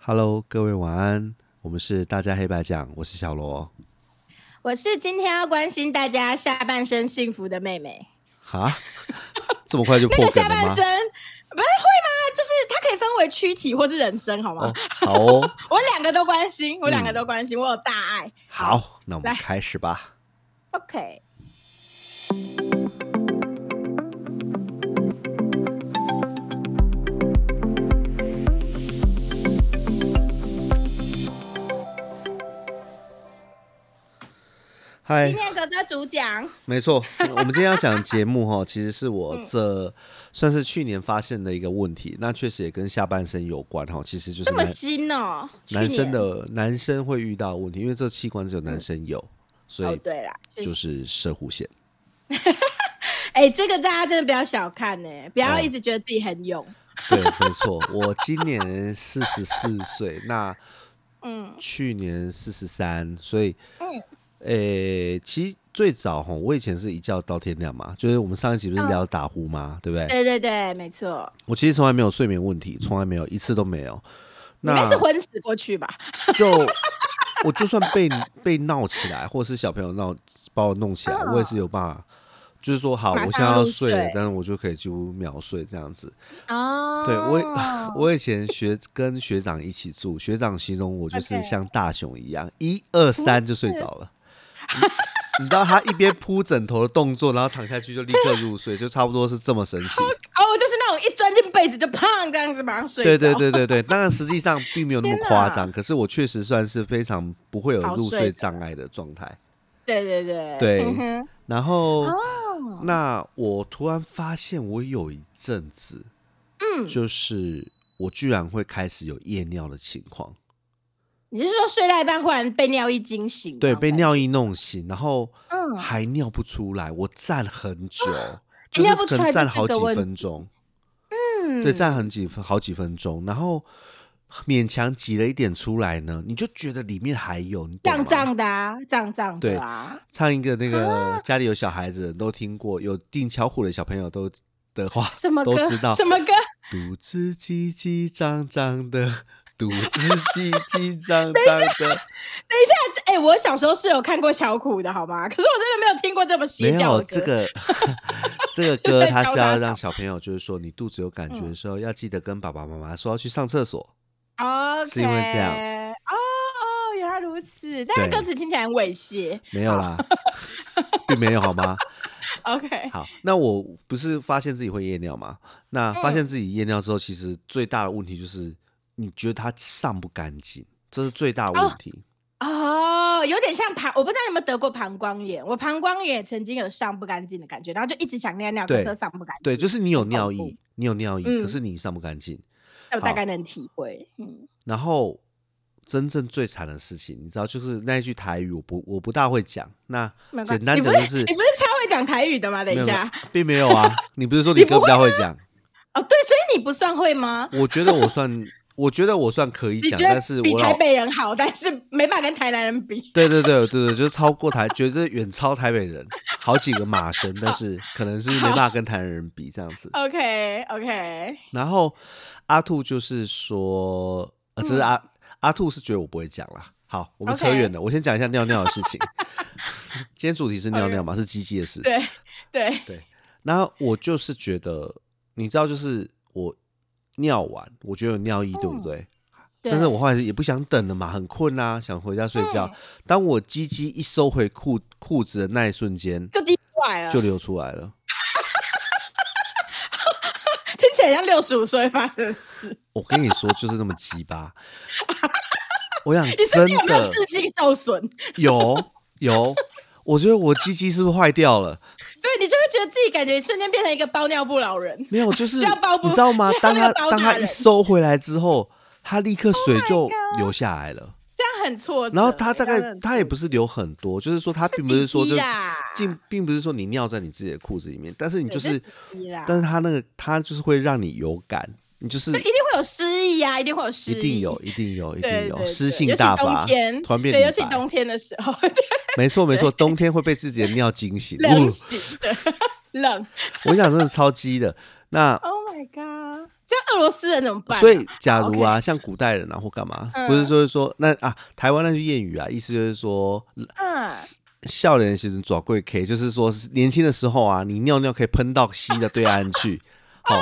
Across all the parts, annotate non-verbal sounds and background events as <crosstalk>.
Hello，各位晚安，我们是大家黑白讲，我是小罗。我是今天要关心大家下半身幸福的妹妹。哈，这么快就 <laughs> 那个破梗了吗？下半身不是会吗？就是它可以分为躯体或是人生，好吗？哦，好哦，<laughs> 我两个都关心，我两个嗯都关心，我有大爱。好，那我们来开始吧。，OK。嗨今，天哥哥主讲，没错，<laughs> 我们今天要讲的节目哈，其实是我嗯这算是去年发现的一个问题，那确实也跟下半身有关哈。其实就是这么男新哦，男生的男生会遇到的问题，因为这器官只有男生有，所哦，以对啦，就是射护线。<laughs> 哎、这个大家真的不要小看呢、不要哦一直觉得自己很勇。对，没错，我今年四十四岁，那 <laughs> 嗯去年四十三，所以嗯，诶、其实最早哈，我以前是一觉到天亮嘛，就是我们上一集不是嗯聊打呼吗？对不对？对对对，没错。我其实从来没有睡眠问题，从来没有一次都没有。你那们是昏死过去吧？就我就算被被闹起来，或者是小朋友闹把我弄起来，我也是有办法。就是说，好，我现在要睡了，但是我就可以几乎秒睡这样子。哦，对我，<laughs> 我以前学跟学长一起住，学长形容我就是像大熊一样，一二三就睡着了。你 <laughs> 你知道他一边铺枕头的动作，然后躺下去就立刻入睡，就差不多是这么神奇。哦，就是那种一钻进被子就砰这样子马上睡着。对对对对对，当然实际上并没有那么 <laughs> 夸张，可是我确实算是非常不会有入睡障碍的状态。对对对对嗯然后，哦，那我突然发现，我有一阵子，嗯，就是我居然会开始有夜尿的情况。你是说睡到一半忽然被尿意惊醒？对，被尿意弄醒，然后嗯还尿不出来，我站很久，就尿不出可能站好几分钟，嗯，对，站很几分好几分钟，然后勉强挤了一点出来呢，你就觉得里面还有，你胀胀的啊，胀胀对的啊，唱一个那个家里有小孩子都听过，有订巧虎的小朋友都的话什么歌？都知道，什么歌？肚子叽叽胀胀的，肚子叽叽张张的，哎、我小时候是有看过巧虎的，好吗？可是我真的没有听过这么邪没教的歌。有这个 <laughs> 这个歌，它是要让小朋友，就是说你肚子有感觉的时候，要记得跟爸爸妈妈说要去上厕所。哦，是因为这样哦哦，原来如此。但是歌词听起来很猥亵。没有啦，<laughs> 并没有好吗？<laughs> OK，好，那我不是发现自己会夜尿吗？那发嗯现自己夜尿之后，其实最大的问题就是你觉得它上不干净，这是最大的问题。哦，有点像膀，我不知道你有没有得过膀胱炎。我膀胱炎也曾经有上不干净的感觉，然后就一直想尿尿，可是上不干净。对，就是你有尿意，你有尿意，可嗯是你上不干净。我大概能体会。嗯，然后真正最惨的事情，你知道，就是那一句台语，我不我不大会讲。那简单你不讲就是是你不是超会讲台语的吗？等一下，并没有啊。你不是说你哥比较会讲？哦，对，所以你不算会吗？我觉得我算，我觉得我算可以讲，但是比台北人好，但是没办法跟台南人比。对对对对对，就是超过台，绝对远超台北人好几个马神，<laughs> 但是可能是没办法跟台南人比这样子。OK OK，然后阿兔就是说，呃，这是阿、阿兔是觉得我不会讲啦。好，我们扯远了，我先讲一下尿尿的事情。<laughs> 今天主题是尿尿嘛，是鸡鸡的事。对对，对，然后我就是觉得，你知道，就是我尿完，我觉得有尿意，对不嗯对？但是我后来也不想等了嘛，很困啊，想回家睡觉。嗯当我鸡鸡一收回裤裤子的那一瞬间，就滴出来了，就流出来了。<laughs> 听起来像六十五岁发生的事。我跟你说，就是那么鸡巴。<laughs> 我想你真身体有没有的自信受损？有有，我觉得我鸡鸡是不是坏掉了？对你就会觉得自己感觉瞬间变成一个包尿布老人。没有，就是需要包不你知道吗？当他当他一收回来之后，他立刻水 Oh 就流下来了。这样很挫折。然后他大概他也不是流很多，就是说他并不是说就并并不是说你尿在你自己的裤子里面，但是你就是但是他那个他就是会让你有感，你就是一定会有失意啊，一定会有失意，一定有，一定有，一定有，对对诗对尤其性大发冬天，，突然变对，尤其冬天的时候，<laughs> 没错没错，冬天会被自己的尿惊醒。冷醒的冷。我跟你讲真的超鸡的。那 Oh my god！这样俄罗斯人怎么办啊？所以，假如啊，像古代人啊或干嘛，嗯不是就是说那啊，台湾那句谚语啊，意思就是说，嗯，笑脸其实抓贵 K，就是说年轻的时候啊，你尿尿可以喷到西的对岸去。<laughs> 哦，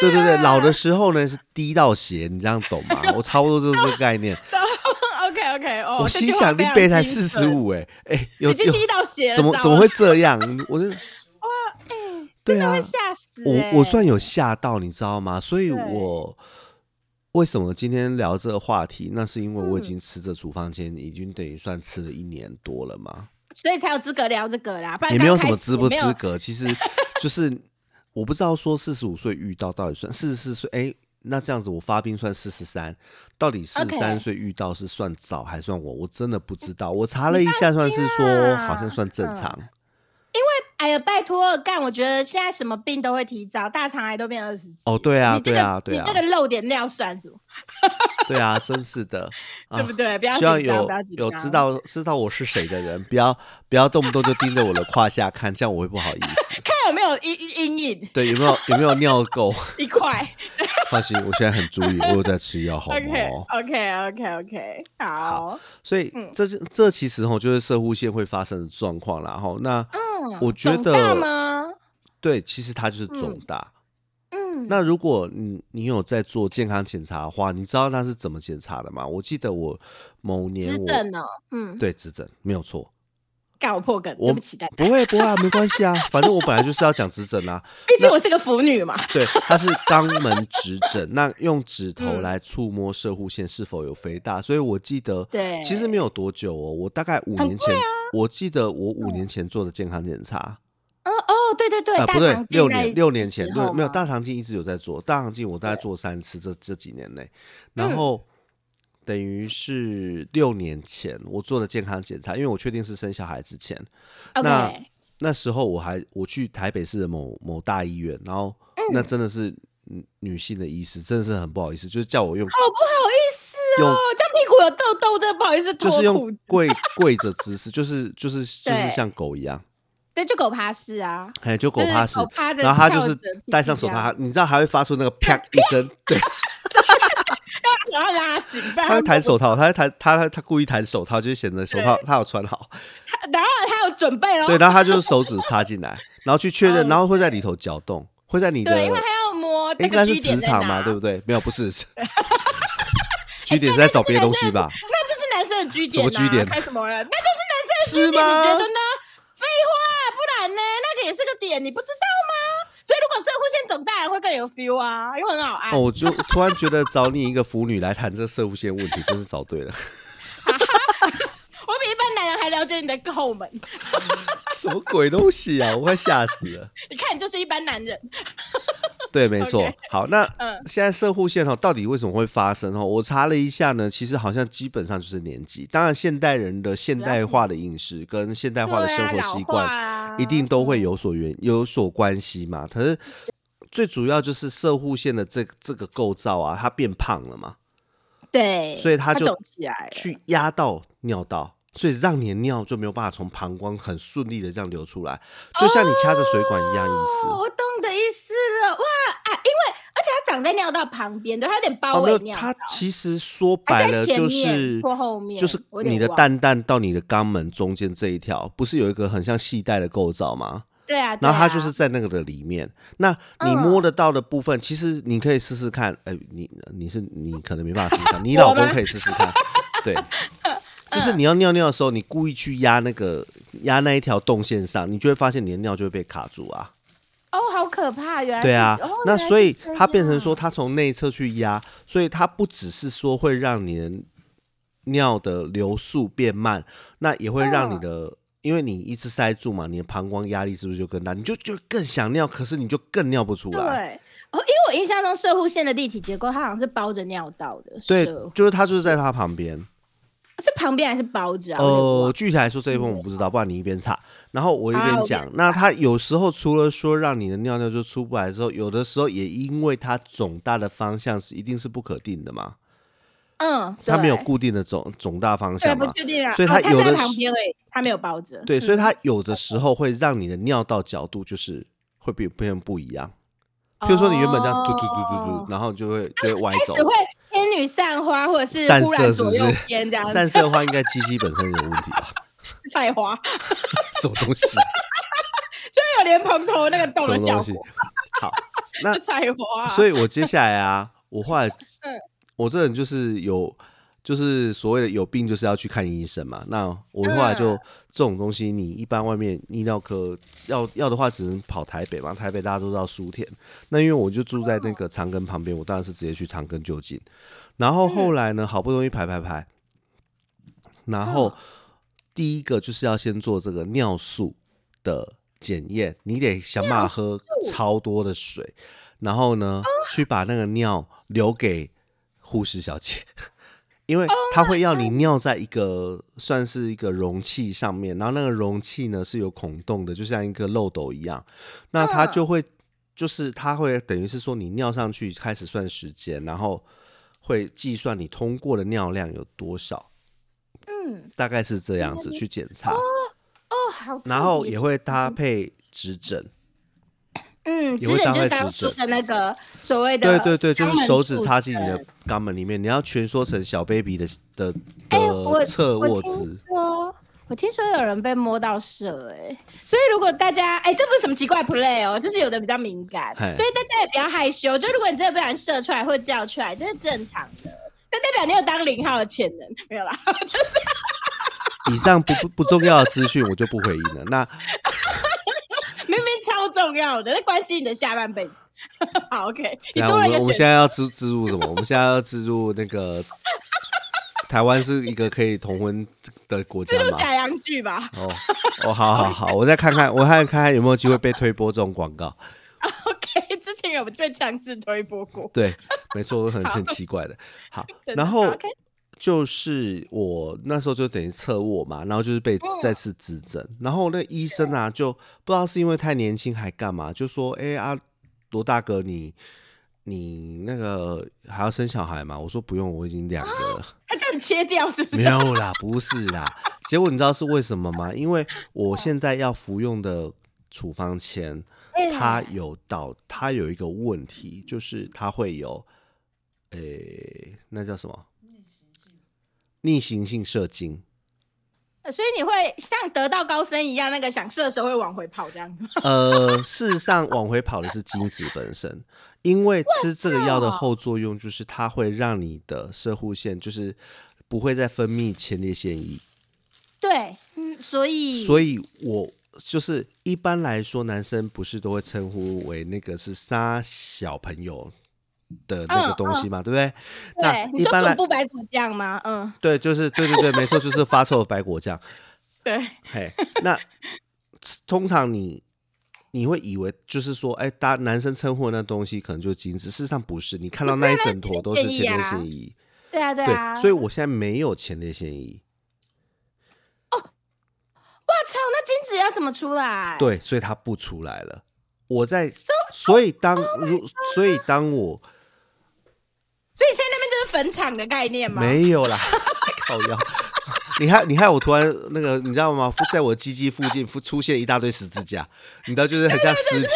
对对对老的时候呢是滴到血，你这样懂吗？我差不多就是这个概念。<laughs> OK 我心想，你背才四十，五，哎哎，有有已经滴到血了，怎么怎么会这样？<laughs> 我就哎，对啊吓死欸！我我算有吓到，你知道吗？所以我为什么今天聊这个话题？那是因为我已嗯经吃这处方间，已经等于算吃了一年多了嘛，所以才有资格聊这个啦，也没有什么资不资格。其实就是 <laughs> 我不知道说四十五岁遇到到底算四十四岁，哎，那这样子我发病算四十三，到底四十三岁遇到是算早还算我？我真的不知道。我查了一下，算是说好像算正常嗯常。哎呀，拜托干！我觉得现在什么病都会提早，大肠癌都变二十几。哦对啊对啊对啊你这个漏点尿算什么？<laughs> 对啊，真是的，啊对不对？不要希望有。有知道知道我是谁的人，不要不要动不动就盯着我的胯下看，这样我会不好意思。看 <laughs> 有没有阴阴影对，有没有有没有尿垢？<laughs> 一块。<laughs> 放心，我现在很注意，我有在吃药，好 OK <laughs> 吗？OK OK OK，好。所以嗯这这其实吼就是射护线会发生的状况啦。吼，那嗯，我觉得吗？对，其实它就是肿大。嗯，那如果你你有在做健康检查的话，你知道那是怎么检查的吗？我记得我某年我执政哦，嗯，对指诊没有错，干我破梗，我对不起大家。不会不会啊，没关系啊，<laughs> 反正我本来就是要讲指诊啊。毕竟我是个腐女嘛。对，它是肛门指诊，那用指头嗯。来触摸射护线是否有肥大，所以我记得，对。其实没有多久哦，我大概五年前，我记得我五年前做的健康检查，哦哦，对对对，啊，大不对六年六年前，对，没有大肠镜一直有在做，大肠镜我大概做三次，这这几年内，嗯然后等于是六年前我做的健康检查，因为我确定是生小孩之前，那那时候我还我去台北市的某某大医院，然后那真的是女女性的医师，真的是很不好意思，就是叫我用好不好意思用哦，这样屁股有痘痘，真的不好意思就是用。跪。<laughs> 跪着姿势，就是就是就是对像狗一样，对，就狗趴式啊，哎，就狗就是趴式狗趴，着然后他就是戴上手套，你知道还会发出那个啪 <laughs> 一声，对，然后拉紧，不然他会弹手套，他会弹他他他故意弹手套，就是显得手套他有穿好，然后他有准备哦。对，然后他就是手指插进来，<laughs> 然后去确认，哦然后会在里头搅动，会在你的对，因为还要摸应该是职场嘛，对不对？没有，不是。<laughs> G 点是在找别的东西吧？那就是男生的 G 点、啊，什么 G 点开什么了？那就是男生的是点，你觉得呢？废话，不然呢？那个也是个点，你不知道吗？所以如果射护线肿大人会更有 feel 啊，因为很好按。哦，我就突然觉得找你一个腐女来谈这射物线问题，真是找对了。<laughs> 我比一般男人还了解你的后门，什么鬼东西啊！我快吓死了。<laughs> 你看你就是一般男人。<laughs> 对，没错。好，那嗯现在射护线哈，到底为什么会发生哈？我查了一下呢，其实好像基本上就是年纪。当然，现代人的现代化的饮食跟现代化的生活习惯，惯一定都会有所原有所关系嘛。可是最主要就是射护线的这这个构造啊，它变胖了嘛，对，所以它就。去压到尿道，所以让你的尿就没有办法从膀胱很顺利的这样流出来，就像你掐着水管一样意思。哦，我懂的意思长在尿道旁边的，它有点包围尿道，它其实说白了就是或后面就是你的蛋蛋到你的肛门中间这一条，不是有一个很像系带的构造吗？对啊，然后它就是在那个的里面。那你嗯摸得到的部分，其实你可以试试看。哎、你你是你可能没办法试试看，<laughs> 你老公可以试试看。对，<laughs> 就是你要尿尿的时候，你故意去压那个压那一条动线上，你就会发现你的尿就会被卡住啊。哦，好可怕，原来对啊，哦那所以它变成说，它从内侧去压，所以它不只是说会让你的尿的流速变慢，那也会让你嗯的，因为你一直塞住嘛，你的膀胱压力是不是就更大？你就就更想尿，可是你就更尿不出来。对。哦，因为我印象中射护线的立体结构，它好像是包着尿道的，对，就是它就是在它旁边。是旁边还是包着啊？我有点呃，具体来说这一部分我不知道，不然你一边查，然后我一边讲。那它有时候除了说让你的尿尿就出不来之后，有的时候也因为它肿大的方向是一定是不可定的嘛。嗯，它没有固定的肿肿大方，向嘛，不确定啊。所以哦它有的是旁边而已，它没有包着。对，所以嗯它有的时候会让你的尿道角度就是会变变成不一样，譬如说你原本这样嘟嘟嘟嘟哦嘟，然后就会就会歪走女散花，或者是散忽然左右这样子散射的话，应该机器本身有问题吧？<laughs> 菜花，什么东西？<laughs> 就有莲蓬头那个洞什么东西的效果，？好，那是 <laughs> 菜花。所以我接下来啊，我后来嗯，我这人就是有，就是所谓的有病就是要去看医生嘛。那我后来就、嗯这种东西，你一般外面泌尿科要要的话，只能跑台北嘛。台北大家都知道书田，那因为我就住在那个长庚旁边，我当然是直接去长庚就近。然后后来呢，好不容易排排排，然后第一个就是要先做这个尿素的检验，你得想办法喝超多的水，然后呢，去把那个尿留给护士小姐，<laughs> 因为她会要你尿在一个算是一个容器上面，然后那个容器呢是有孔洞的，就像一个漏斗一样，那它嗯。就会就是它会等于是说你尿上去开始算时间，然后会计算你通过的尿量有多少，嗯，大概是这样子去检查，哦，好，然后也会搭配指诊。嗯，也会搭指诊就是配指诊刚刚说的那个所谓的，对对对，就是手指插进你的。肛门里面，你要蜷缩成小 baby 的的的侧卧姿。说，我听说有人被摸到射、哎，所以如果大家，哎、这不是什么奇怪 play 哦，就是有的比较敏感，所以大家也不要害羞。就如果你真的不小心射出来或叫出来，这是正常的，这代表你有当零号的潜能，没有啦。<laughs> 以上不不不重要的资讯我就不回应了。那 <laughs> 明明超重要的，那关系你的下半辈子。<laughs> 好，OK，你这样我多了一个选们我们现在要植植入什么？我们现在要植入那个台湾是一个可以同婚的国家吗？这录假洋剧吧哦哦，好好好，我再看看，我看看看有没有机会被推播这种广告。<laughs> OK，之前有被强制推播过。对，没错，很 <laughs> 很奇怪的。好，然后就是我那时候就等于侧卧嘛，然后就是被嗯再次指诊，然后那医生啊就不知道是因为太年轻还干嘛，就说：“哎、啊，罗大哥你。”你那个还要生小孩吗？我说不用，我已经两个了。他叫你切掉是不是？没有啦，不是啦。结果你知道是为什么吗？因为我现在要服用的处方签，哎它有到，它有一个问题，就是它会有，诶、那叫什么？逆行性射精。所以你会像得道高僧一样，那个想射的时候会往回跑这样。<laughs> 呃，事实上往回跑的是精子本身，因为吃这个药的后作用就是它会让你的射护腺就是不会再分泌前列腺液。对，嗯，所以所以我就是一般来说，男生不是都会称呼为那个是杀小朋友的那个东西嘛，对不对？对你说一般来恐怖白果酱吗？嗯，对，就是对对对，没错，就是发臭的白果酱。<laughs> 对，嘿，那通常你你会以为就是说，哎，大男生称呼的那东西可能就是精子，事实上不是，你看到那一整坨都是前列腺液。对啊，对啊。对，所以我现在没有前列腺液。我操，那精子要怎么出来？，对，所以它不出来了。我在，所以当如，所以当我所以现在那边就是坟场的概念吗？没有啦，<laughs> 靠腰，你害你害我突然那个，你知道吗？在我鸡鸡附近出出现一大堆十字架，你知道，就是很像尸体，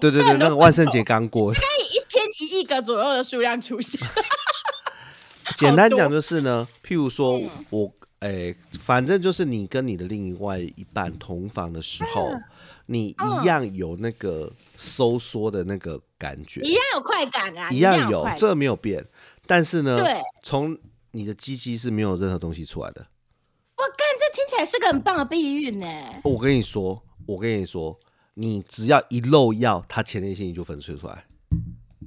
对对对，那个万圣节刚过。<laughs> 可以一天一亿个左右的数量出现。<laughs> 简单讲就是呢，譬如说嗯我，诶、反正就是你跟你的另外一半同房的时候，你嗯一样有那个收缩的那个感觉，一样有快感啊，一样样有这个没有变。但是呢对，从你的鸡鸡是没有任何东西出来的。我干，这听起来是个很棒的避孕呢。我跟你说，我跟你说，你只要一漏药，它前列腺液就粉碎出来。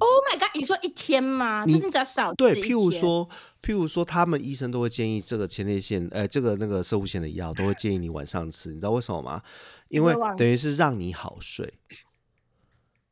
Oh my god！你说一天吗？就是你只要少对，譬如天，说，譬如说，他们医生都会建议这个前列腺，呃，这个那个射护腺的药都会建议你晚上吃，你知道为什么吗？因为等于是让你好睡，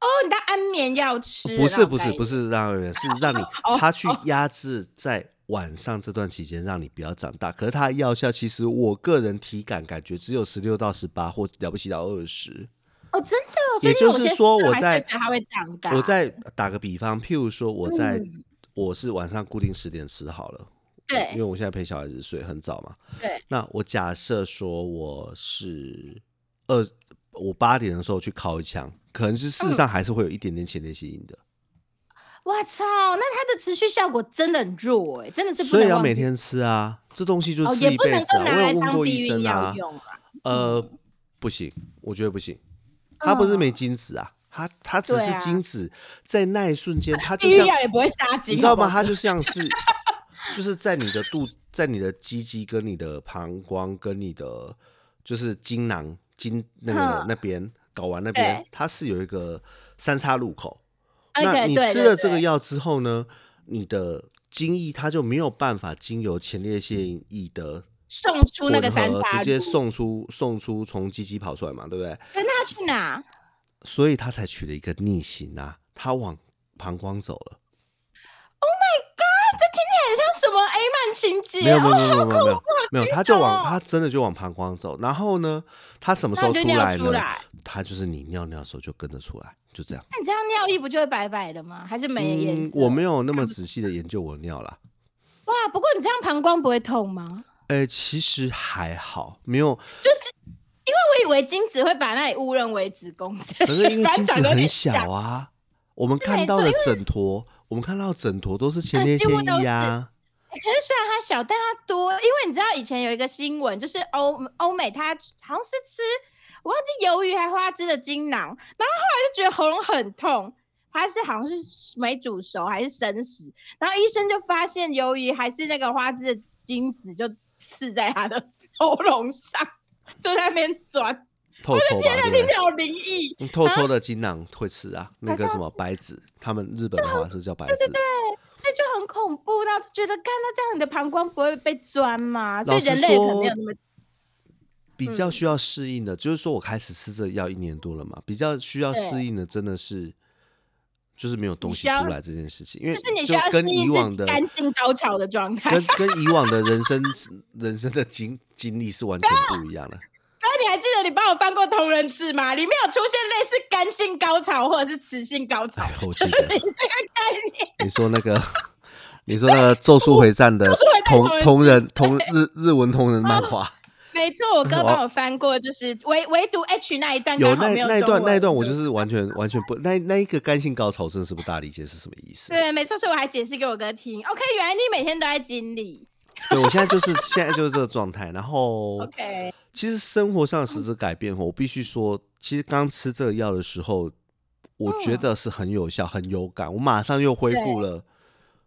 哦，你当安眠药吃，不是不是不是，是让人，是让你哦他去压制在晚上这段期间，让你不要长大。可是它的药效，其实我个人体感感觉只有十六到十八，或了不起到二十。哦，真的哦，也就是说，我在它会长大。我再打个比方，譬如说，我在、嗯我是晚上固定十点吃好了，对因为我现在陪小孩子睡很早嘛。对，那我假设说我是二，我八点的时候去敲一枪，可能是事实上还是会有一点点前列腺炎的。我操，那它的持续效果真的很弱哎、真的是不所以要每天吃啊，这东西就哦，吃也不能一辈子啊。我有问过当避孕医生啊药，用啊。呃，不行，我觉得不行。它不是没精子啊，他他只是精子在那一瞬间，他就像药也不会杀精，你知道吗？好不好它就像是就是在你的肚，在你的鸡鸡跟你的膀胱跟你的就是精囊精那个那边睾丸那边，它是有一个三叉路口。哎那你吃了这个药之后呢，你的精液它就没有办法经由前列腺液的送出那个三叉直接送出送出从鸡鸡跑出来嘛，对不对？对，那他去哪？所以他才取了一个逆行啊，他往膀胱走了。Oh my god！这听起来很像什么 A 漫情节没有没有哦，没有没有没有没有，他就往哦他真的就往膀胱走。然后呢，他什么时候出来呢？他就是你尿尿的时候就跟着出来，就这样。那你这样尿意不就会白白的吗？还是没颜嗯，色？我没有那么仔细的研究我的尿啦。哇，不过你这样膀胱不会痛吗？呃，其实还好，没有。就因为我以为精子会把那里误认为子宫，可可是因为精子很小啊，我们看到的枕头，我们看到的枕头都是前列腺液啊。可是虽然它小，但它多，因为你知道以前有一个新闻，就是欧欧美，它好像是吃我忘记鱿鱼还花枝的精囊，然后后来就觉得喉咙很痛，它是好像是没煮熟还是生食，然后医生就发现鱿鱼还是那个花枝的精子就刺在他的 <laughs> 喉咙上，就在那边钻，透抽吧，听起来好灵异。嗯透抽的精囊会吃啊，那个什么白子，他们日本的话是叫白子。对对对，那就很恐怖，然后就觉得，看那这样你的膀胱不会被钻嘛？所以人类可能没有说那么比较需要适应的，就是说我开始吃这个药一年多了嘛，比较需要适应的真的是就是没有东西出来这件事情，因为就是你需要跟以往的干性高潮的状态。跟跟以往的 <laughs> 人生人生的经经历是完全不一样的。那你还记得你帮我翻过同人志吗？里面有出现类似干性高潮或者是雌性高潮哎，我就是记得你这个概念。你说那个，<laughs> 你说那个《咒术回战》的同同人同日日文同人漫画，<laughs> 没错，我哥帮我翻过，就是唯唯独 H 那一段有那那一段那一段，我就是完全完全不那那一个干性高潮，真的是不大理解是什么意思。对，没错，所以我还解释给我哥听。OK，原来你每天都在经历。<laughs> 对我现在就是现在就是这个状态，然后 OK，其实生活上实质改变，我必须说，其实刚吃这个药的时候，我觉嗯得是很有效、很有感，我马上又恢复了。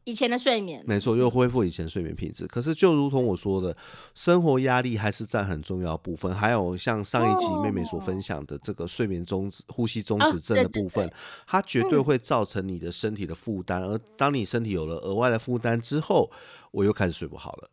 以前的睡眠，没错，又恢复以前睡眠品质。可是就如同我说的，生活压力还是占很重要部分。还有像上一集妹妹所分享的这个睡眠中止、呼吸中哦止症的对对部分，它绝对嗯会造成你的身体的负担。而当你身体有了额外的负担之后，我又开始睡不好了。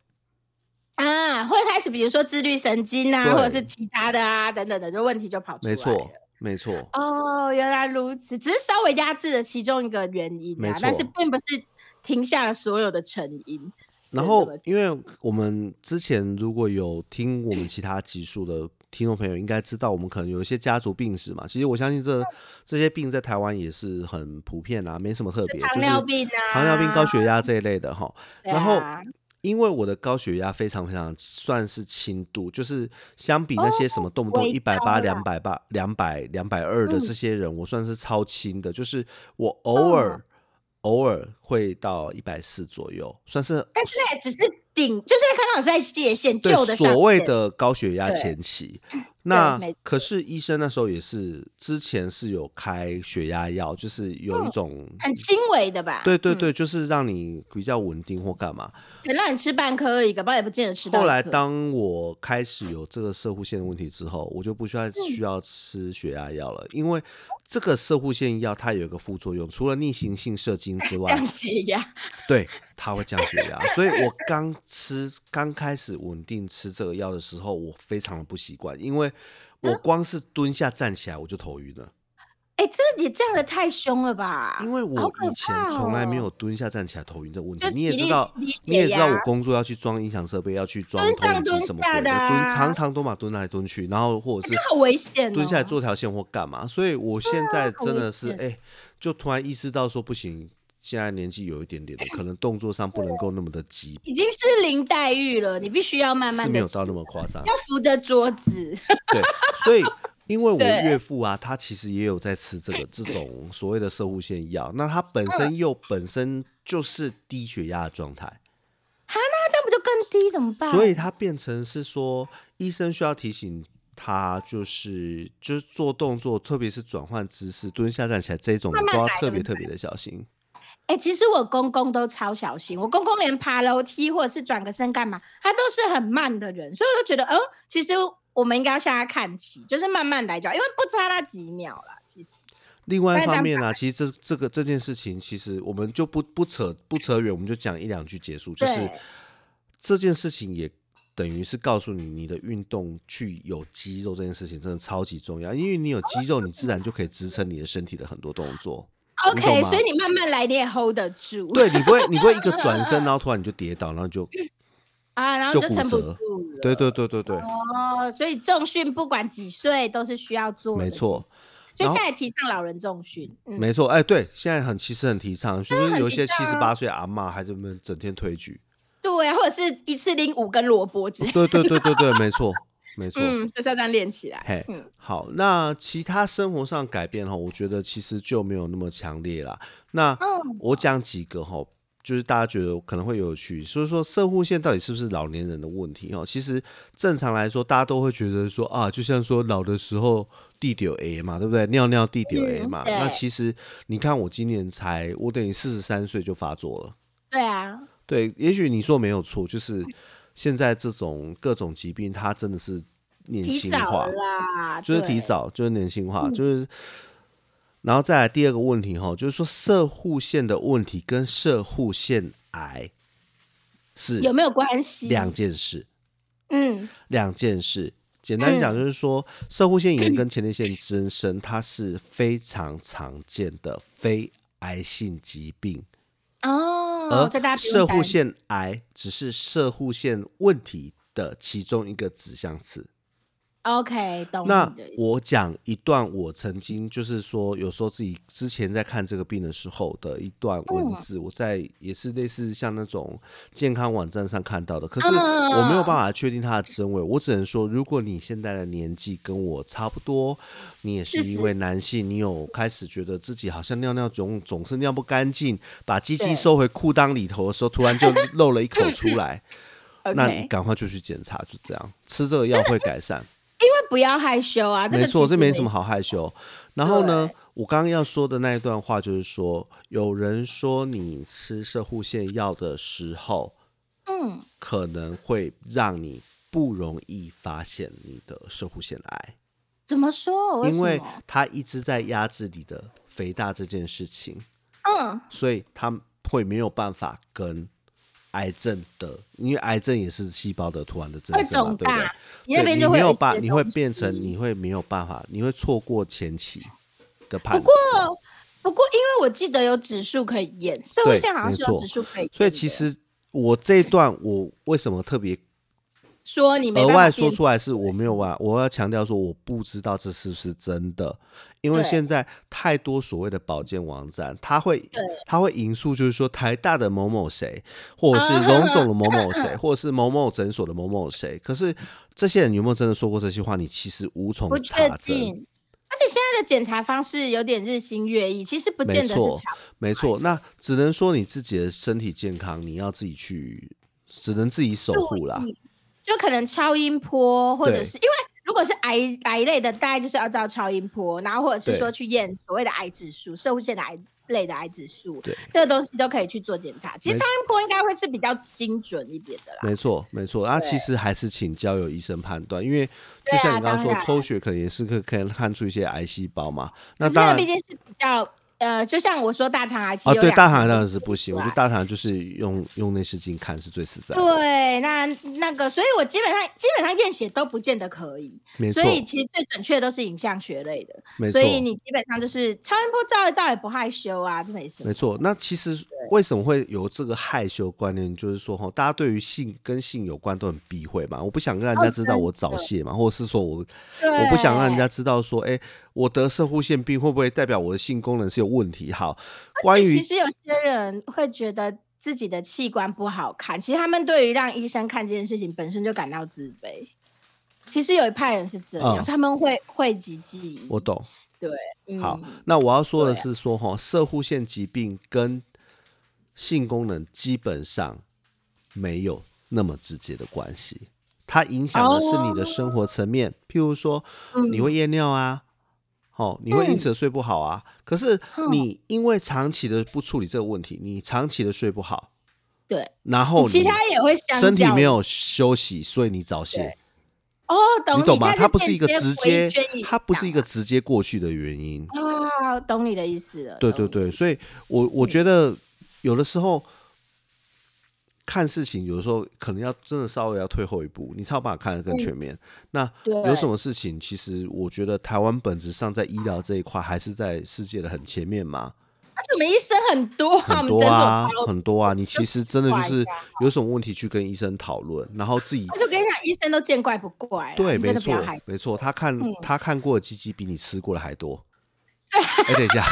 啊，会开始比如说自律神经啊，或者是其他的啊等等的，就问题就跑出来了。没错，没错。哦，原来如此，只是稍微压制了其中一个原因没啊，但是并不是停下了所有的成因。然后因为我们之前如果有听我们其他集数的听众朋友，应该知道我们可能有一些家族病史嘛。其实我相信这这些病在台湾也是很普遍啊，没什么特别，糖就是尿病啊，糖尿病、高血压这一类的哈。对然后啊因为我的高血压非常非常算是轻度，就是相比那些什么动不动一百八、两百八、两百、两百二的嗯这些人，我算是超轻的，就是我偶尔、嗯偶尔会到一百四左右，算是但是那也只是顶，就是看到是在界限对旧的上所谓的高血压前期。那可是医生那时候也是之前是有开血压药，就是有一嗯种。很轻微的吧？嗯，对对对，就是让你比较稳定或干嘛。可能让你吃半颗而已，搞不好也不见得吃到。后来当我开始有这个射护线的问题之后，我就不需要嗯需要吃血压药了，因为这个射护腺药它有一个副作用，除了逆行性射精之外降，血压，对它会降血压。所以我刚吃刚开始稳定吃这个药的时候，我非常的不习惯，因为我光是蹲下站起来我就头晕了，哎、这也降的太凶了吧？因为我以前从来没有哦蹲下站起来头晕的问题就。你也知道，你也知道我工作要去装音响设备，要去装蹲投影机上蹲什么鬼的，下的蹲啊常常都嘛蹲来蹲去，然后或者是好危险、哦，蹲下来做条线或干嘛。所以我现在真的是哎、险就突然意识到说不行，现在年纪有一点点的，可能动作上不能够那么的急，已经是林黛玉了，你必须要慢慢的是没有到那么夸张。要扶着桌子。对，所以因为我岳父啊，他其实也有在吃这个这种所谓的射护腺药，那他本身又本身就是低血压的状态，那这样不就更低？怎么办？所以他变成是说，医生需要提醒他，就是就是做动作，特别是转换姿势、蹲下站起来这种，都要特别特别的小心。哎、其实我公公都超小心，我公公连爬楼梯或者是转个身干嘛，他都是很慢的人，所以我就觉得，嗯，其实我们应该要向他看齐，就是慢慢来就，因为不差那几秒啦。其实，另外一方面啊，其实这这个这件事情，其实我们就不不扯不扯远，我们就讲一两句结束。就是对这件事情也等于是告诉你，你的运动去有肌肉这件事情真的超级重要，因为你有肌肉，你自然就可以支撑你的身体的很多动作。OK，所以你慢慢来，你也 hold 得住。对你不会，你不会一个转身，<laughs> 然后突然你就跌倒，然后就啊，然后就就撑不住了。对对对对对，哦，所以重训不管几岁都是需要做的，没错。所以现在提倡老人重训，嗯，没错，哎，对，现在很其实很提倡，是不是有一些七十八岁阿妈还在那边整天推举？对啊，或者是一次拎五根萝卜之类的，对对对对对，没错没错。<laughs> 嗯，就是要这样练起来。嘿嗯，好，那其他生活上改变哈，我觉得其实就没有那么强烈啦。那嗯我讲几个哈，就是大家觉得可能会有趣，所以说射护线到底是不是老年人的问题哦？其实正常来说，大家都会觉得说啊，就像说老的时候地丢 A 嘛，对不对？尿尿地丢 A 嗯嘛。那其实你看我今年才，我等于四十三岁就发作了。对啊，对，也许你说没有错，就是现在这种各种疾病，它真的是年轻化，啦，就是提。早，就是年轻化，嗯就是。然后再来第二个问题哈，就是说射护腺的问题跟射护腺癌是有没有关系？两件事，嗯，两件事。简单讲嗯就是说，射护腺炎跟前列腺增生，它是非常常见的非癌性疾病。哦，而射护腺癌只是射护腺问题的其中一个指向词。OK，懂那我讲一段我曾经就是说，有时候自己之前在看这个病的时候的一段文嗯。字，我在也是类似像那种健康网站上看到的，可是嗯我没有办法确定它的真伪，我只能说，如果你现在的年纪跟我差不多，你也是是一位男性，你有开始觉得自己好像尿尿总总是尿不干净，把鸡鸡收回裤裆里头的时候，突然就漏了一口出来，<laughs> 那你赶快就去检查，就这样，吃这个药会改善。因为不要害羞啊，这个没错，这没什么好害羞。然后呢，我刚刚要说的那一段话就是说，有人说你吃射护腺药的时候，嗯，可能会让你不容易发现你的射护腺癌，怎么说？因为他一直在压制你的肥大这件事情，嗯，所以他会没有办法跟癌症的，因为癌症也是细胞的突然的增会生嘛，肿对不对大？，你那你边就会没有办，些你会变成，你会没有办法，你会错过前期的判不。过，不过，因为我记得有指数可以验，社会对线好像是有指数可以验，所以其实我这一段我为什么特别说你没额外说出来，是我没有办法，我要强调说我不知道这是不是真的，因为现在太多所谓的保健网站，它会对它会引述，就是说台大的某某谁，或者是啊荣总的 <laughs> 某某谁，或者是某某诊所的某某谁，可是这些人有没有真的说过这些话，你其实无从查证。而且现在的检查方式有点日新月异，其实不见得是错。没错，那只能说你自己的身体健康，你要自己去，只能自己守护啦。就可能超音波，或者是因为如果是癌癌类的，大概就是要照超音波，然后或者是说去验所谓的癌指数、社会线的癌类的癌指数，对，这个东西都可以去做检查。其实超音波应该会是比较精准一点的啦。没错，没错。那对其实还是请交由医生判断，因为就像你刚刚说，抽血可能也是可以可以看出一些癌细胞嘛。那当然毕竟是比较呃，就像我说大肠癌，其实啊，有对，大肠癌当然是不行。我觉得大肠癌就是用用内视镜看是最实在的。对，那那个，所以我基本上基本上验血都不见得可以，所，以其实最准确都是影像学类的，所以你基本上就是超音波照一照也不害羞啊，这没什么没。错。那其实为什么会有这个害羞观念？就是说哈，大家对于性跟性有关都很避讳嘛。我不想让人哦家知道我早泄嘛，或者是说我，我不想让人家知道说，哎、我得射护腺病会不会代表我的性功能是有问题？好，关于其实有些人会觉得自己的器官不好看，其实他们对于让医生看这件事情本身就感到自卑。其实有一派人是这样，嗯他们会讳疾忌医。我懂。对，嗯、好，那我要说的是说哈，射护腺疾病跟性功能基本上没有那么直接的关系，它影响的是你的生活层面，譬如说嗯你会夜尿啊。哦，你会因此而睡不好啊？可是嗯你因为长期的不处理这个问题，你长期的睡不好，对，然后其他也会身体没有休息，所以你早泄，哦，懂你懂吗？它它不是一个直接它不是一个直接过去的原因。啊，懂你的意思了。对对对，所以我我觉得有的时候看事情，有的时候可能要真的稍微要退后一步，你才有办法看得更全面。那有什么事情，其实我觉得台湾本质上在医疗这一块还是在世界的很前面嘛，而且我们医生很多啊，很多啊，很多啊。你其实真的就是有什么问题去跟医生讨论，然后自己我跟你讲，医生都见怪不怪啦，对，你没错没错，他看嗯他看过的鸡鸡比你吃过的还多。<laughs> 哎，等一下，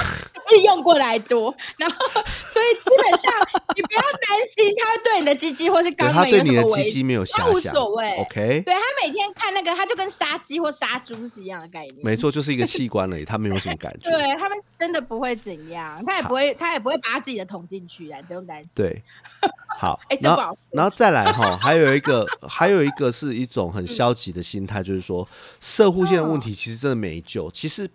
利用过来多，然后 <laughs> 所以基本上你不要担心他会对你的鸡鸡或是肛门对你的有什么危鸡鸡没有他无遐想所谓，OK，对他每天看那个，他就跟杀鸡或杀猪是一样的概念。没错，就是一个器官而已，他没有什么感觉。<laughs> 对他们真的不会怎样，他也不会，他也不会把他自己的捅进去啊，你不用担心。，对，好 <laughs> 哎，这然后然后再来哈，还有一个，还有一个是一种很消极的心态，就是说射护线的问题其实真的没救。其实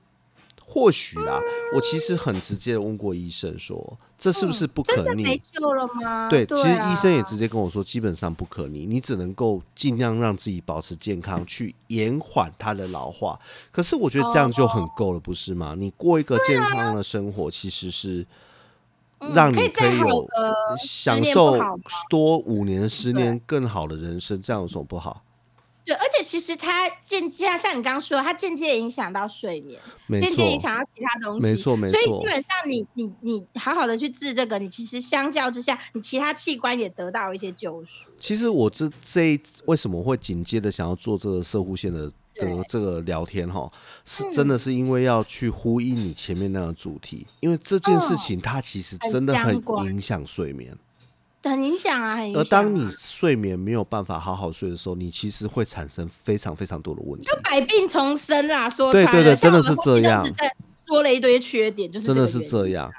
或许啦，我其实很直接的问过医生说，这是不是不可逆？救了吗？对，其实啊医生也直接跟我说，基本上不可逆，你只能够尽量让自己保持健康，去延缓它的老化。可是我觉得这样就很够了，不是吗？你过一个健康的生活，其实是嗯让你可以有享受多五年、十年更好的人生，这样有什么不好？对，而且其实它间接啊，像你刚刚说，它间接影响到睡眠，没间接影错，响到其他东西，没错没错所以基本上你你你好好的去治这个，你其实相较之下，你其他器官也得到一些救赎。其实我这这一为什么会紧接着想要做这个射护线的这个对这个聊天哈，是嗯真的是因为要去呼应你前面那个主题，因为这件事哦情它其实真的很影响睡眠。很影响啊，很影响、啊。而当你睡眠没有办法好好睡的时候，你其实会产生非常非常多的问题就。百病丛生啦，说对对对真的是这样说了一堆缺点，就是真的。是这样。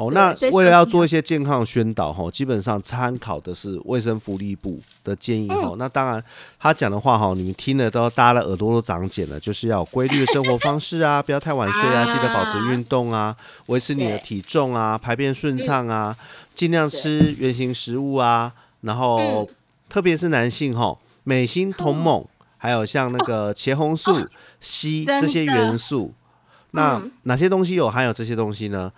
好，对那为了要做一些健康的宣导哈，基本上参考的是卫生福利部的建议嗯。哈。那当然，他讲的话哈，你们听了都大家的耳朵都长茧了，就是要规律的生活方式啊，<laughs> 不要太晚睡啊，记得保持运动啊，维持你的体重啊，排便顺畅啊，尽量吃原形食物啊，然后嗯。特别是男性哈，镁、锌、铜、锰，还有像那个茄红素、硒真这些元素。那嗯。哪些东西有含有这些东西呢？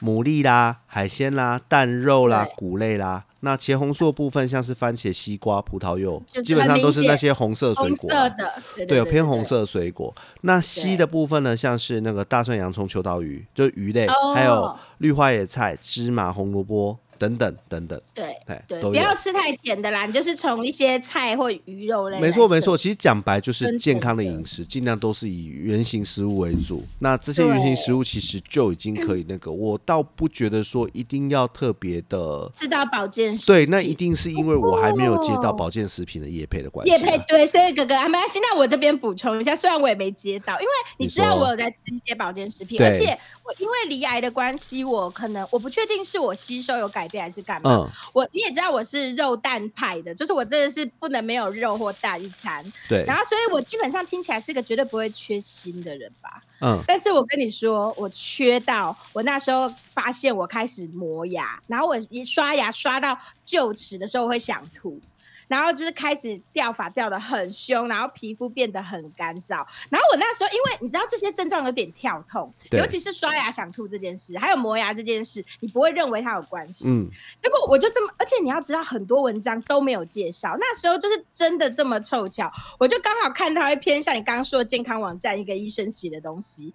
牡蛎啦、海鲜啦、蛋肉啦对、谷类啦。那茄红素的部分，像是番茄、西瓜、葡萄柚，基本上都是那些红色水果啊。色的，对对，有对偏红。色的水果。那西的部分呢，像是那个大蒜、洋葱、秋刀鱼，就是鱼类，还有哦绿花野菜、芝麻、红萝卜等等等等。对哎，对，不要吃太甜的啦，你就是从一些菜或鱼肉类。没错没错，。其实讲白就是健康的饮食，尽量都是以原形食物为主。那这些原形食物其实就已经可以那个，<clears throat> 我倒不觉得说一定要特别的。吃到保健食对，那一定是因为我还没有接到哦保健食品的业配的关系啊。叶配对，所以哥哥啊，没关系。那我这边补充一下，虽然我也没接到，因为你知道我有在吃一些保健食品，而且我因为离癌的关系，我可能我不确定是我吸收有改变还是干嘛。嗯，我你也知道我是肉蛋派的，就是我真的是不能没有肉或蛋一餐。对，然后，所以我基本上听起来是个绝对不会缺锌的人吧。嗯，但是我跟你说，我缺到我那时候发现我开始磨牙，然后我一刷牙刷到臼齿的时候我会想吐，然后就是开始掉发掉的很凶，然后皮肤变得很干燥。然后我那时候因为你知道这些症状有点跳痛，尤其是刷牙想吐这件事，还有磨牙这件事，你不会认为它有关系。嗯，结果我就这么，而且你要知道，很多文章都没有介绍。那时候就是真的这么凑巧，我就刚好看到一篇像你刚刚说的健康网站一个医生写的东西，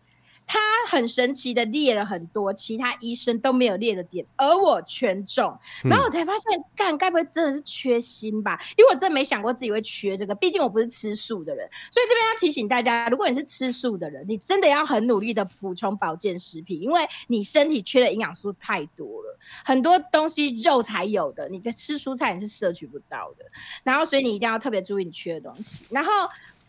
他很神奇的列了很多其他医生都没有列的点，而我全中。然后我才发现，干该不会真的是缺锌吧？因为我真的没想过自己会缺这个，毕竟我不是吃素的人。所以这边要提醒大家，如果你是吃素的人，你真的要很努力的补充保健食品，因为你身体缺的营养素太多了，很多东西肉才有的，你在吃蔬菜你是摄取不到的。然后，所以你一定要特别注意你缺的东西。然后。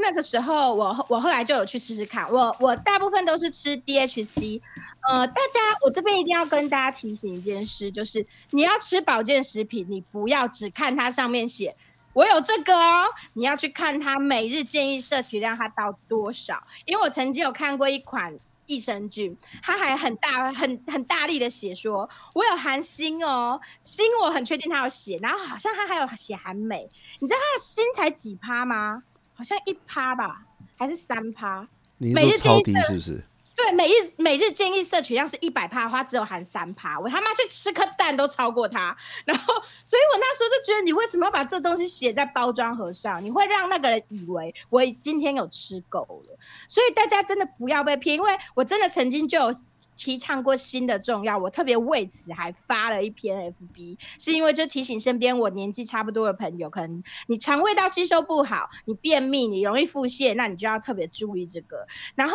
那个时候我我后来就有去试试看，我我大部分都是吃 DHC。呃，大家我这边一定要跟大家提醒一件事，就是你要吃保健食品，你不要只看它上面写我有这个哦，你要去看它每日建议摄取量它到多少。因为我曾经有看过一款。益生菌，它还很大很很大力的写说，我有含锌哦，锌我很确定他有写，然后好像他还有写含镁，你知道他的锌才几趴吗？好像一趴吧，还是三趴？你说超低是不是？对，每日每日建议摄取量是一百帕的话，只有含三趴。我他妈去吃颗蛋都超过它，然后，所以我那时候就觉得，你为什么要把这东西写在包装盒上？你会让那个人以为我今天有吃够了。所以大家真的不要被骗，因为我真的曾经就有。提倡过新的重要，我特别为此还发了一篇 FB，是因为就提醒身边我年纪差不多的朋友，可能你肠胃道吸收不好，你便秘，你容易腹泻，那你就要特别注意这个。然后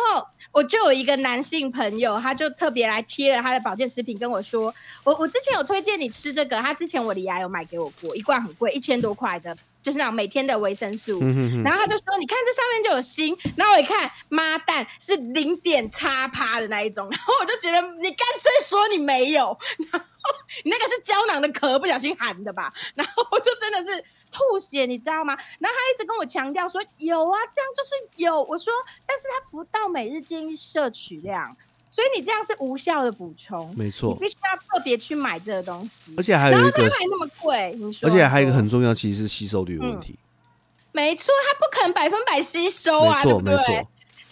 我就有一个男性朋友，他就特别来贴了他的保健食品，跟我说，我我之前有推荐你吃这个，他之前我李牙有买给我过，一罐很贵，一千多块的。就是那种每天的维生素，然后他就说：“你看这上面就有锌。”然后我一看，妈蛋，是零点叉趴的那一种。<laughs> 然后我就觉得你干脆说你没有，<laughs> 然后你那个是胶囊的壳不小心含的吧？<laughs> 然后我就真的是吐血，你知道吗？然后他一直跟我强调说：“有啊，这样就是有。”我说：“但是他不到每日建议摄取量。”所以你这样是无效的补充，没错，你必须要特别去买这个东西，而且还有一个，还那么贵，你说，而且还有一个很重要，其实是吸收率的问题。没错，它不可能百分百吸收啊，对不对？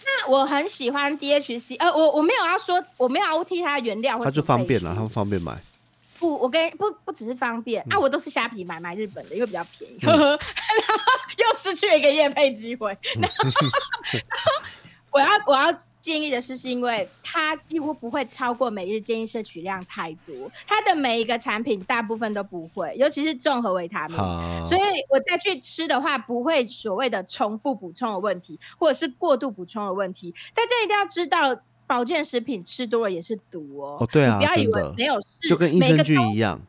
那我很喜欢 DHC，呃，我我没有要说，我没有要替它原料，它就方便了，它方便买。不，我跟不不只是方便啊，我都是虾皮买，买日本的，因为比较便宜。<laughs> 然后又失去了一个夜配机会，<laughs> <laughs> 然后我要我要。建议的是，是因为它几乎不会超过每日建议摄取量太多，它的每一个产品大部分都不会，尤其是综合维他命，所以我再去吃的话，不会所谓的重复补充的问题，或者是过度补充的问题。大家一定要知道，保健食品吃多了也是毒哦。哦，对啊，不要以为没有事，就跟益生菌一样。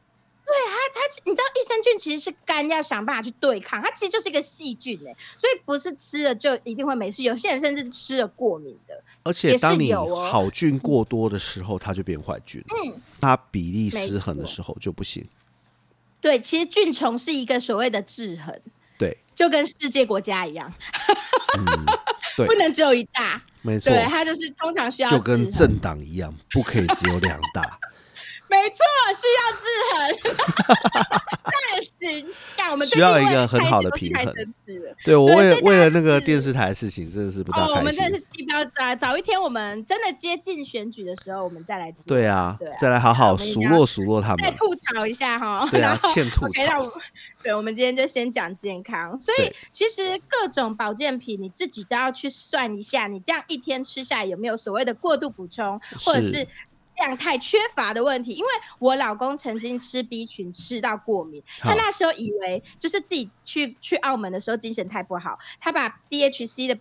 对它，它你知道益生菌其实是肝要想办法去对抗，它其实就是一个细菌哎，所以不是吃了就一定会没事，有些人甚至吃了过敏的。而且当你好菌过多的时候，它就变坏菌。嗯，它比例失衡的时候就不行。对，其实菌虫是一个所谓的制衡，对，就跟世界国家一样，<laughs> 对，不能只有一大，没错，对，它就是通常需要就跟政党一样，不可以只有两大。<laughs> 没错，需要制衡，那也行。看，我们需要一个很好的平衡。对我为为了那个电视台的事情，真的是不大开心。我们真的是目标早早一天，我们真的接近选举的时候，我们再来做。对啊，再来好好数落数落他们，再吐槽一下哈。对啊，欠吐槽。对，我们今天就先讲健康。所以其实各种保健品，你自己都要去算一下，你这样一天吃下来有没有所谓的过度补充，或者是。量太缺乏的问题，因为我老公曾经吃 B 群吃到过敏，他那时候以为就是自己去去澳门的时候精神太不好，他把 DHC 的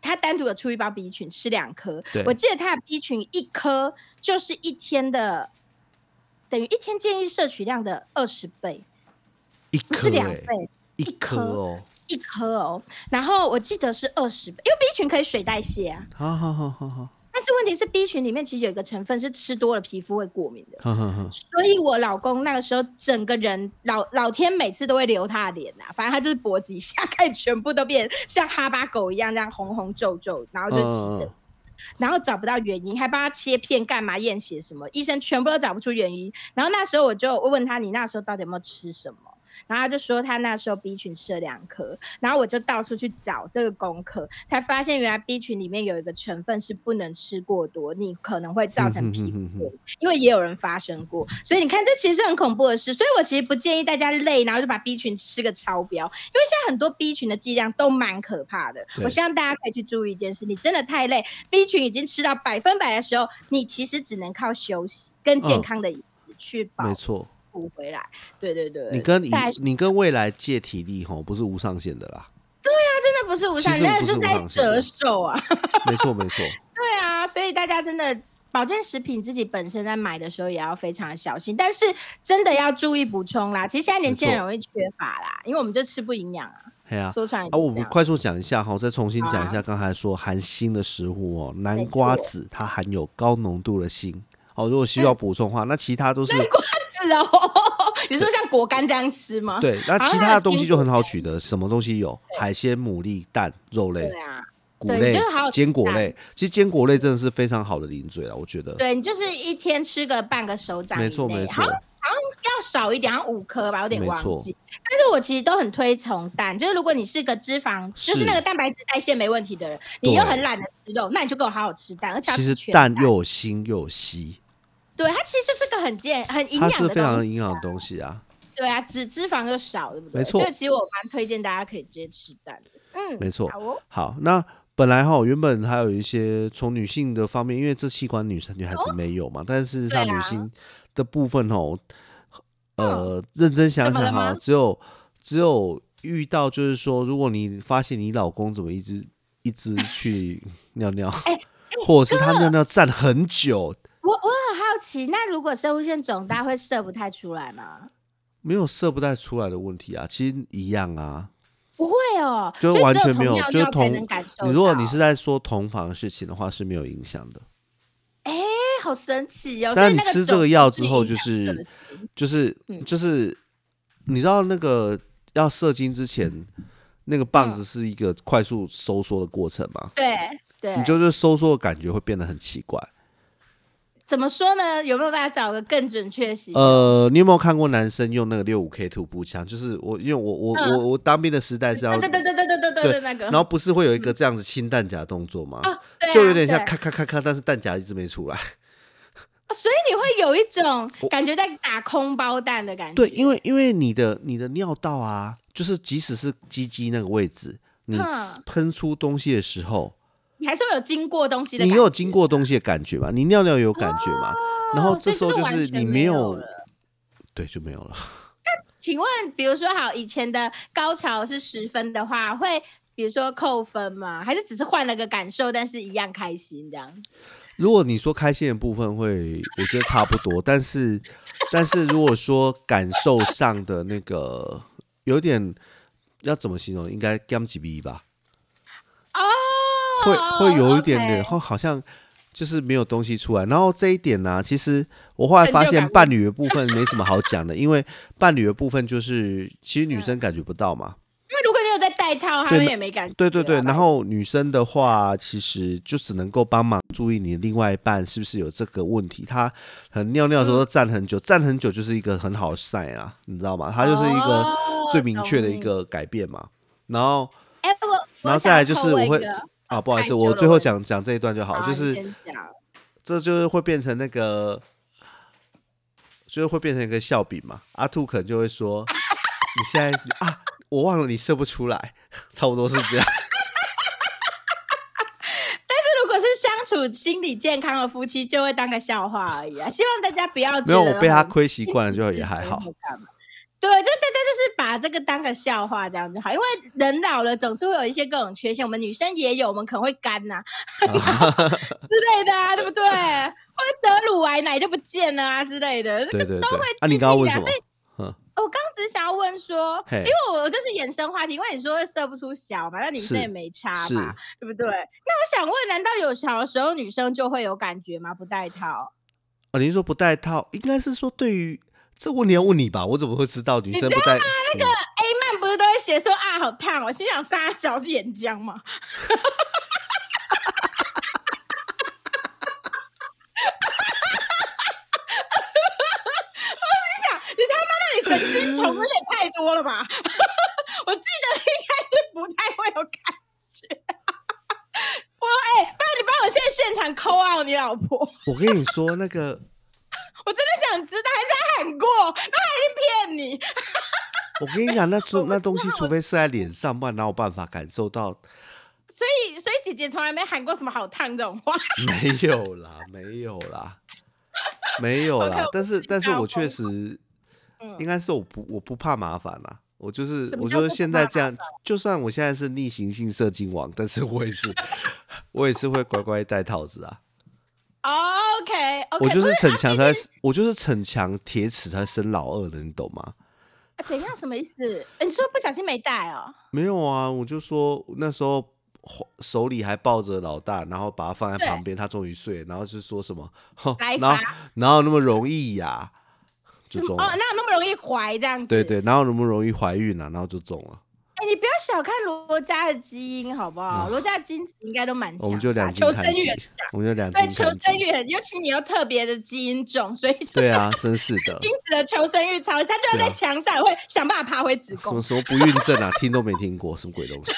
他单独的出一包 B 群吃两颗，我记得他的 B 群一颗就是一天的等于一天建议摄取量的二十倍，一颗是两倍，一颗哦，一颗哦，然后我记得是二十倍，因为 B 群可以水代谢啊，好好好好好。但是问题是，B 群里面其实有一个成分是吃多了皮肤会过敏的，所以我老公那个时候整个人老老天每次都会留他的脸呐，反正他就是脖子以下看全部都变像哈巴狗一样，这样红红皱皱，然后就起疹，然后找不到原因，还帮他切片干嘛验血什么，医生全部都找不出原因。然后那时候我就问他，你那时候到底有没有吃什么？然后他就说他那时候 B 群吃了两颗，然后我就到处去找这个功课，才发现原来 B 群里面有一个成分是不能吃过多，你可能会造成皮肤过敏，因为也有人发生过，所以你看这其实很恐怖的事，所以我其实不建议大家累，然后就把 B 群吃个超标，因为现在很多 B 群的剂量都蛮可怕的，我希望大家可以去注意一件事，你真的太累，B 群已经吃到百分百的时候，你其实只能靠休息跟健康的饮食去保。没错。补回来，对对对，你跟你你跟未来借体力吼，不是无上限的啦。对啊，真的不是无上限，那就是在折寿啊。没错没错。<laughs> 对啊，所以大家真的保健食品自己本身在买的时候也要非常的小心，但是真的要注意补充啦。其实现在年轻人容易缺乏啦，因为我们就吃不营养啊。对啊、说穿了啊，就是这样我们快速讲一下哈，再重新讲一下刚才说含锌的食物哦，南瓜子它含有高浓度的锌。哦，如果需嗯要补充的话，那其他都是是哦。<laughs> 你说像果干这样吃吗？对，那其他的东西就很好取得，什么东西有？海鲜、牡蛎、蛋、肉类对、啊，谷类坚果类。其实坚果类真的是非常好的零嘴了，我觉得。对你就是一天吃个半个手掌没错没错好像，要少一点，好像五颗吧，有点忘记。但是我其实都很推崇蛋，就是如果你是个脂肪，就是是那个蛋白质代谢没问题的人，你又很懒得吃肉，那你就给我好好吃蛋，而且其实蛋又有锌又有硒，对它其实就是个很健很营它养的是非常营养的东西啊。对啊，脂脂肪又少，对不对？没错所以其实我蛮推荐大家可以直接吃蛋的。嗯，没错好哦，好，那本来哈原本还有一些从女性的方面，因为这器官女生女孩子没有嘛，但事实上女性的部分哦，呃，认真想想哈，只有只有遇到就是说，如果你发现你老公怎么一直一直去尿尿，哎或者是他尿尿站很久，奇，那如果射物线肿大会射不太出来吗？没有射不太出来的问题啊，其实一样啊。不会哦，就完全没有尿尿就是同你如果你是在说同房的事情的话，是没有影响的。哎、好神奇哦！但是你吃这个药之后，就是就是嗯就是，你知道那个要射精之前，那个棒嗯子是一个快速收缩的过程吗？对对，你就是收缩的感觉会变得很奇怪。怎么说呢？有没有办法找个更准确些？呃，你有没有看过男生用那个六五 K 突步枪？就是我，因为我我我我当兵的时代是要，对对对对对对对那个。然后不是会有一个这样子清弹夹动作吗？啊，就有点像咔咔咔咔，但是弹夹一直没出来。所以你会有一种感觉，在打空包弹的感觉。对，因为因为你的你的尿道啊，就是即使是鸡鸡那个位置，你喷出东西的时候。你还是会有经过东西的，你有经过东西的感觉吧？你尿尿有感觉吗？然后这时候就是你没没有有，对，就没有了。<laughs> 那请问，比如说好，以前的高潮是十分的话，会比如说扣分吗？还是只是换了个感受，但是一样开心这样？如果你说开心的部分会，我觉得差不多，但是 <laughs> 但是如果说感受上的那个有点要怎么形容？应该 gam 几 b 吧，哦，会会有一点点后好像就是没有东西出来。然后这一点呢、其实我后来发现伴侣的部分没什么好讲的，因为伴侣的部分就是其实女嗯生感觉不到嘛。因为如果你有在戴套，他们也没感觉啊。对对对，然后女生的话，其实就只能够帮忙注意你的另外一半是不是有这个问题。他很尿尿的时候都站很久，站很久就是一个很好的 sign 啊，你知道吗？它就是一个哦最明确的一个改变嘛。然后，哎，我然后再来就是我会啊，不好意思，我最后讲讲这一段就好，就是这就是会变成那个，就是会变成一个笑柄嘛。阿兔可能就会说：“你现在啊，我忘了你射不出来，差不多是这样。” <laughs> 如果是相处心理健康的夫妻，就会当个笑话而已啊。希望大家不要没有，我被他很亏习惯了，就也还好。。对，就大家就是把这个当个笑话这样就好，因为人老了总是会有一些各种缺陷，我们女生也有，我们可能会干呐、<laughs> 之类的啊，对不对？或者得乳癌奶就不见了啊之类的。对对对会。啊，你刚刚问什么所以？嗯，我刚刚只是想要问说，因为我就是衍生话题，因为你说射不出小嘛，那女生也没差是嘛，对不对？那我想问，难道有小的时候女生就会有感觉吗？不戴套？啊，您说不戴套，应该是说对于这问题要问你吧？我怎么会知道女生不戴？那个 A 曼不是都会写说啊好烫哦，我心想撒小是岩浆嘛。我心想，你他妈那你神经虫有点太多了吧？<laughs> 我记得应该是不太会有感觉。<laughs> 我哎、不然你帮我现在现场扣 out 你老婆，我跟你说，那个我真的想知道，还是他喊过，那他一定骗你。<laughs> 我跟你讲，那除那东西除非是在脸上，不然哪有办法感受到？所以，所以姐姐从来没喊过什么好烫这种话。没有啦，没有啦，没有啦。但是，但是我确实嗯应该是我不我不怕麻烦啦。我就是我觉得现在这样，就算我现在是逆行性射精王，但是我也是 <laughs> 我也是会乖乖戴套子啊。OK，, 我就是逞强才，我就是逞强铁齿才生老二的，你懂吗？啊怎样？什么意思？诶你说不小心没带哦？没有啊，我就说那时候手里还抱着老大，然后把他放在旁边，他终于睡，然后就说什么，然后哪有那么容易呀、就中了。哦，哪有那么容易怀这样子？对对，哪有那么容易怀孕啊？然后就中了。小看罗家的基因好不好？罗家的基因应该都蛮强吧，嗯我们就两斤求生欲很强，我们就两对，求。生欲很，尤其你又特别的基因种，所以就对啊，真是的。<laughs> 精子的求生欲超，他就要在墙上会想办法爬回子宫什么。什么不孕症啊，听都没听过，什么鬼东西？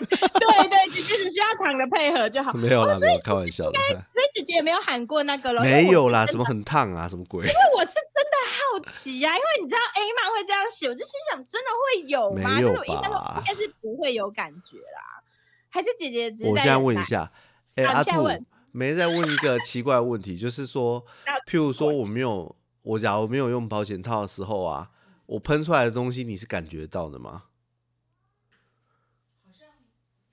对 <laughs> 对，姐姐只需要躺的配合就好。没有啦，没有开玩笑的。所以姐姐也没有喊过那个咯，因为没有啦，什么很烫啊，什么鬼？因为我是真的好奇呀、因为你知道 A 漫会这样写，我就心想真的会有吗？没有但是我印象中吧应该是不会有感觉啦，还是姐姐只是我现在问一下，哎，阿兔没在问一个奇怪的问题，<laughs> 就是说，譬如说我没有，我假如没有用保险套的时候啊，我喷出来的东西你是感觉到的吗？好像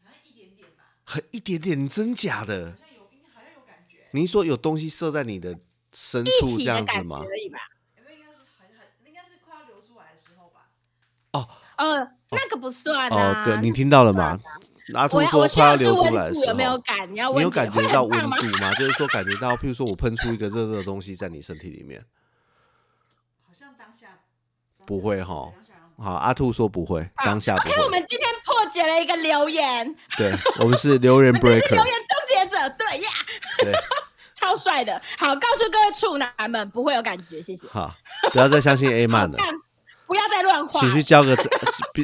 好像一点点吧，很一点点，真假的好？像有好像有感觉，你说有东西射在你的深处这样子吗？可以吧。有没有应该是好像应该是快要流出来的时候吧？哦呃，那个不算哦啊。，对你听到了吗？阿兔我要说快要流出温来的时度有没有候，感？你要你有感觉到温？度吗？就是说感觉到，譬如说我喷出一个热热的东西在你身体里面，好像当下不会哈好，阿兔说不会，好当下不 OK，我会。们今天破解了一个留言，对，我们是留言 <laughs> 这是留 breaker，言终结者，对呀 <laughs> 对，超帅的。好，告诉各位处男们，不会有感觉，谢谢。好，不要再相信 A <laughs> 好曼了，不要再乱花请。去交个正，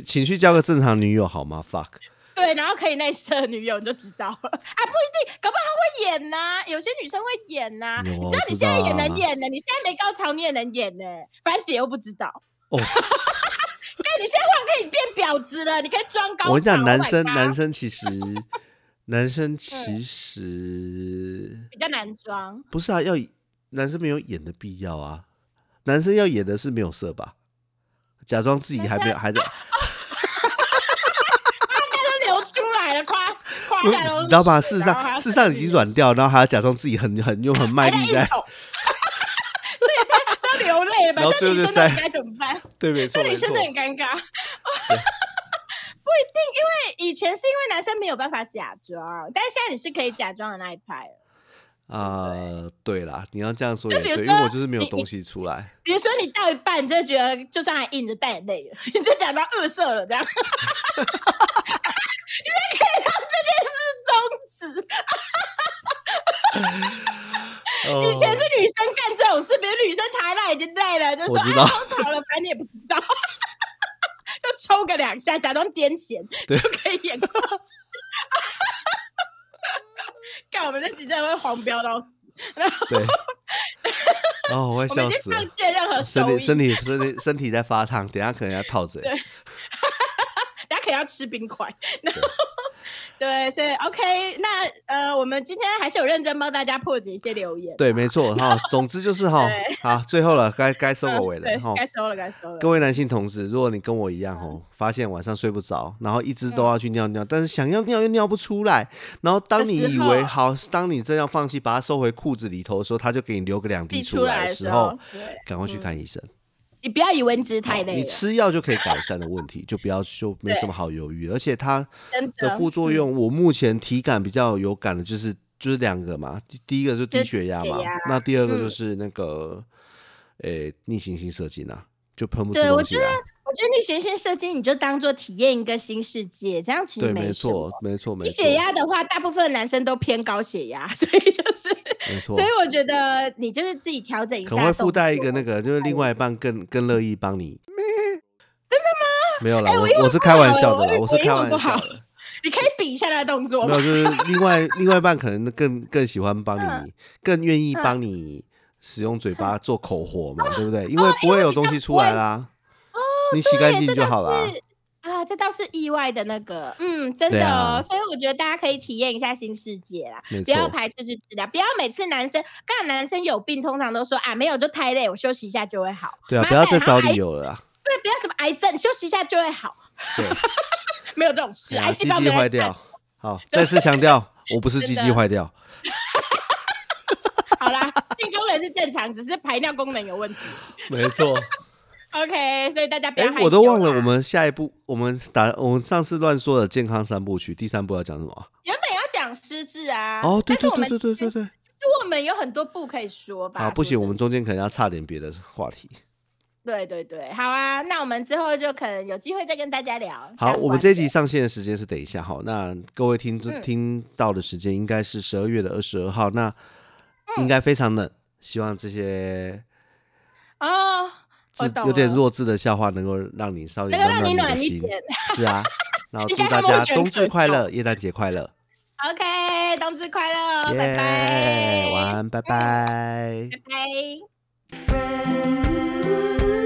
请去交个正常女友好吗？fuck，对，然后可以内射女友，你就知道了啊，不一定，搞不好她会演呐、有些女生会演呐、有你知道你现在也能啊演呢，你现在没高潮你也能演呢，反正姐又不知道。哦，对，你现在忽然可以变婊子了，你可以装高。我跟你讲，男 Oh 生男生其实，<laughs> 男生其实比较难装。不是啊，要男生没有演的必要啊，男生要演的是没有色吧，假装自己还没有还在，<laughs> 都流出来了，夸夸不下都你知道吧？事实上，事实上已经软掉，然后还要假装自己很很用很卖力在，<laughs> 所以他都流泪了吧？然后最后就塞该怎么办？对，没错没错这女生，真的很尴尬。<laughs> 不一定，因为以前是因为男生没有办法假装，但是现在你是可以假装的那一派了。啊，对啦，你要这样说也对，因为我就是没有你东西出来，比如说你到一半，你真的觉得就算还硬着带眼泪了，你就假装恶色了，这样，你就可以让这件事终止。以前是女生干这种事，比如女生躺在那已经累了，就说哎我知道。高潮了，反正你也不知道，<laughs> 就抽个两下，假装癫痫就可以演过去。<laughs> 看我们这集真的会黄标到死，然后对，<laughs> 哦，我会笑死了。放。弃了任何身体身体身体身体在发烫，等下可能要套嘴。对。大家可能要吃冰块。然后对，所以 OK，那呃，我们今天还是有认真帮大家破解一些留言。对，没错哈。总之就是哈，好，最后了，该该收尾了对哈。该收了，该收了。各位男性同志，如果你跟我一样哦，发现晚上睡不着，然后一直都要去尿尿，但是想要尿又尿不出来，然后当你以为候好，当你正要放弃把它收回裤子里头的时候，他就给你留个两滴滴出出来来的时候赶快去看医生。你不要以为你只是太好你累了，吃药就可以改善的问题，就不要就没什么好犹豫。而且它的。副作用，我目前体感比较有感的就是就是两个嘛，第第一个就是低血压嘛那第二个就嗯是那个诶逆行性射精啊，就喷不出对我觉东西来。我觉得你学线射精，你就当做体验一个新世界，这样其实对，没错，。没错，没低错，血压的话，大部分男生都偏高血压，<laughs> 所以就是，没错所以。我觉得你就是自己调整一下。可能会附带一个那个，就是另外一半更更乐意帮你。真的吗？<laughs> 没有啦，哎我我我是开玩笑的啦，我我是开玩笑的。<laughs> 你可以比一下那个动作没有，吗？就是另外另外一半可能更更喜欢帮嗯你，更愿意帮你使用嘴巴做口活嘛，对不对？因为不会有东西出来啦，你洗干净就好啦。是啊，这倒是意外的那个，嗯，真的、哦。所以我觉得大家可以体验一下新世界啦，不要，排斥去治疗，不要每次男生，刚好男生有病，通常都说啊没有就太累，我休息一下就会好。对啊，不要再找理由了啦。对，不要什么癌症，休息一下就会好，对，<laughs> 没有这种事，癌细胞没坏掉。好，再次强调，我不是鸡鸡坏掉。好啦，性功能是正常，只是排尿功能有问题。<laughs> 没错，OK，所以大家不要我都忘了我们下一步，我们打我们上次乱说的健康三部曲，第三部要讲什么啊？原本要讲失智啊，哦，对对对对对对对。其实我们有很多部可以说吧。啊，不行，我们中间可能要差点别的话题。对对对，好啊，那我们之后就可能有机会再跟大家聊。好，我们这一集上线的时间是等一下，好，那各位听听到的时间应该是十二月的二十二号，那嗯应该非常冷，希望这些哦，有点弱智的笑话能够让你稍微能够让你暖心。暖一点。是啊，<laughs> 然后祝大家冬至快乐，耶诞节快乐，OK，冬至快乐，哦拜耶拜，晚安，拜拜。拜拜。